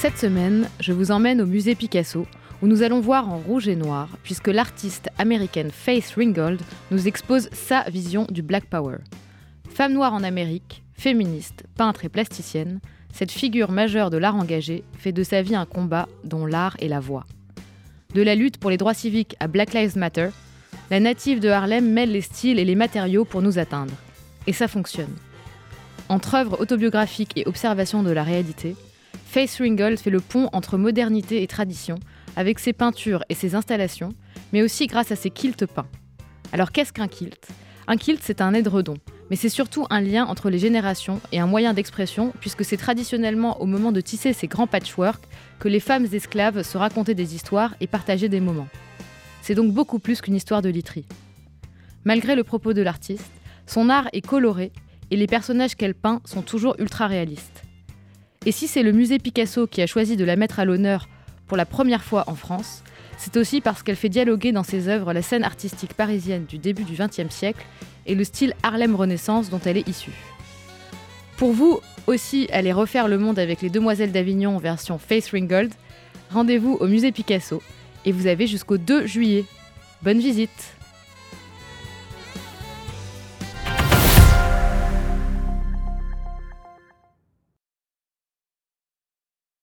Cette semaine, je vous emmène au musée Picasso, où nous allons voir en rouge et noir, puisque l'artiste américaine Faith Ringgold nous expose sa vision du Black Power. Femme noire en Amérique, féministe, peintre et plasticienne, cette figure majeure de l'art engagé fait de sa vie un combat dont l'art est la voix. De la lutte pour les droits civiques à Black Lives Matter, la native de Harlem mêle les styles et les matériaux pour nous atteindre. Et ça fonctionne. Entre œuvres autobiographiques et observations de la réalité, Faith Ringgold fait le pont entre modernité et tradition avec ses peintures et ses installations, mais aussi grâce à ses quilts peints. Alors qu'est-ce qu'un kilt? Un kilt, c'est un édredon, mais c'est surtout un lien entre les générations et un moyen d'expression, puisque c'est traditionnellement au moment de tisser ces grands patchwork que les femmes esclaves se racontaient des histoires et partageaient des moments. C'est donc beaucoup plus qu'une histoire de literie. Malgré le propos de l'artiste, son art est coloré et les personnages qu'elle peint sont toujours ultra réalistes. Et si c'est le musée Picasso qui a choisi de la mettre à l'honneur pour la première fois en France, c'est aussi parce qu'elle fait dialoguer dans ses œuvres la scène artistique parisienne du début du XXe siècle et le style Harlem Renaissance dont elle est issue. Pour vous aussi allez refaire le monde avec les Demoiselles d'Avignon version Face Ringgold, rendez-vous au musée Picasso et vous avez jusqu'au 2 juillet. Bonne visite